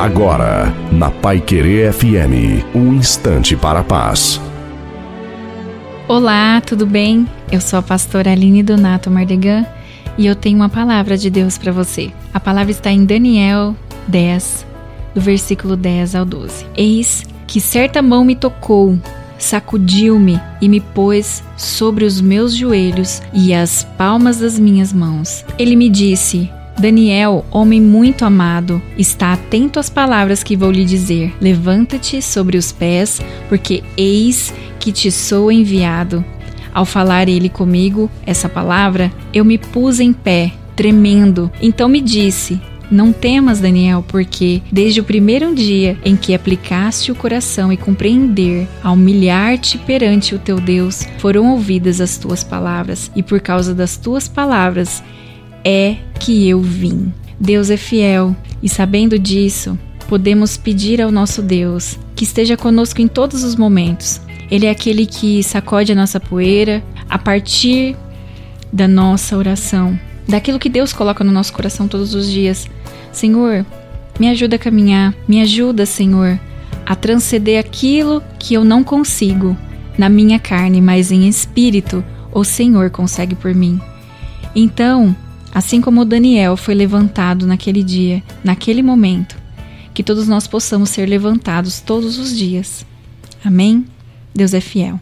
Agora, na Pai Querer FM, um instante para a paz. Olá, tudo bem? Eu sou a pastora Aline Donato Mardegan e eu tenho uma palavra de Deus para você. A palavra está em Daniel 10, do versículo 10 ao 12. Eis que certa mão me tocou, sacudiu-me e me pôs sobre os meus joelhos e as palmas das minhas mãos. Ele me disse: Daniel, homem muito amado, está atento às palavras que vou lhe dizer. Levanta-te sobre os pés, porque eis que te sou enviado. Ao falar ele comigo essa palavra, eu me pus em pé, tremendo. Então me disse: não temas, Daniel, porque desde o primeiro dia em que aplicaste o coração e compreender, a humilhar-te perante o teu Deus, foram ouvidas as tuas palavras, e por causa das tuas palavras é que eu vim. Deus é fiel e, sabendo disso, podemos pedir ao nosso Deus que esteja conosco em todos os momentos. Ele é aquele que sacode a nossa poeira a partir da nossa oração, daquilo que Deus coloca no nosso coração todos os dias. Senhor, me ajuda a caminhar, me ajuda, Senhor, a transcender aquilo que eu não consigo na minha carne, mas em espírito, o Senhor consegue por mim. Então, Assim como Daniel foi levantado naquele dia, naquele momento, que todos nós possamos ser levantados todos os dias. Amém? Deus é fiel.